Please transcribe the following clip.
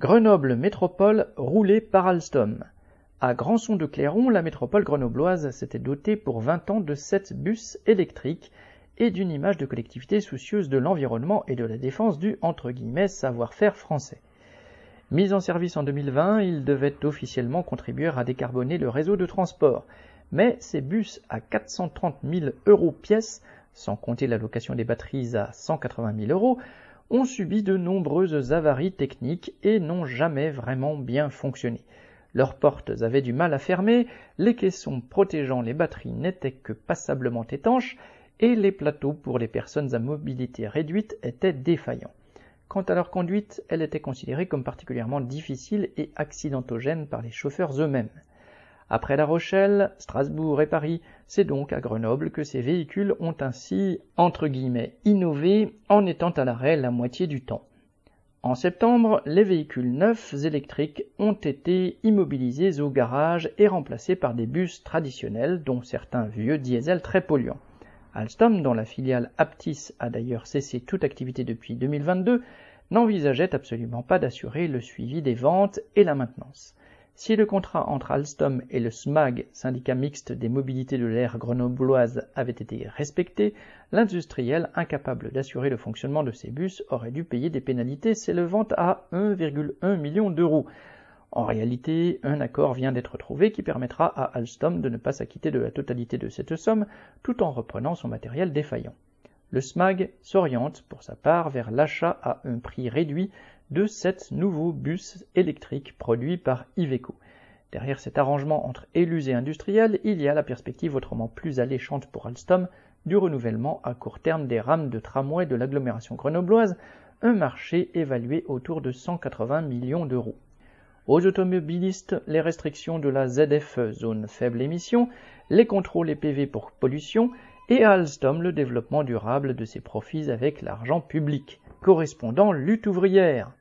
Grenoble Métropole roulée par Alstom. À Grandson de Clairon, la métropole grenobloise s'était dotée pour 20 ans de 7 bus électriques et d'une image de collectivité soucieuse de l'environnement et de la défense du entre guillemets savoir-faire français. Mis en service en 2020, ils devaient officiellement contribuer à décarboner le réseau de transport. Mais ces bus à 430 000 euros pièce, sans compter la location des batteries à 180 000 euros, ont subi de nombreuses avaries techniques et n'ont jamais vraiment bien fonctionné. Leurs portes avaient du mal à fermer, les caissons protégeant les batteries n'étaient que passablement étanches, et les plateaux pour les personnes à mobilité réduite étaient défaillants. Quant à leur conduite, elle était considérée comme particulièrement difficile et accidentogène par les chauffeurs eux-mêmes. Après La Rochelle, Strasbourg et Paris, c'est donc à Grenoble que ces véhicules ont ainsi, entre guillemets, innové en étant à l'arrêt la moitié du temps. En septembre, les véhicules neufs électriques ont été immobilisés au garage et remplacés par des bus traditionnels, dont certains vieux diesel très polluants. Alstom, dont la filiale Aptis a d'ailleurs cessé toute activité depuis 2022, n'envisageait absolument pas d'assurer le suivi des ventes et la maintenance. Si le contrat entre Alstom et le SMAG, syndicat mixte des mobilités de l'air grenobloise, avait été respecté, l'industriel, incapable d'assurer le fonctionnement de ces bus, aurait dû payer des pénalités s'élevant à 1,1 million d'euros. En réalité, un accord vient d'être trouvé qui permettra à Alstom de ne pas s'acquitter de la totalité de cette somme tout en reprenant son matériel défaillant. Le SMAG s'oriente pour sa part vers l'achat à un prix réduit de sept nouveaux bus électriques produits par Iveco. Derrière cet arrangement entre élus et industriels, il y a la perspective autrement plus alléchante pour Alstom du renouvellement à court terme des rames de tramway de l'agglomération grenobloise, un marché évalué autour de 180 millions d'euros. Aux automobilistes, les restrictions de la ZFE, zone faible émission, les contrôles et PV pour pollution, et à Alstom le développement durable de ses profits avec l'argent public. Correspondant lutte ouvrière.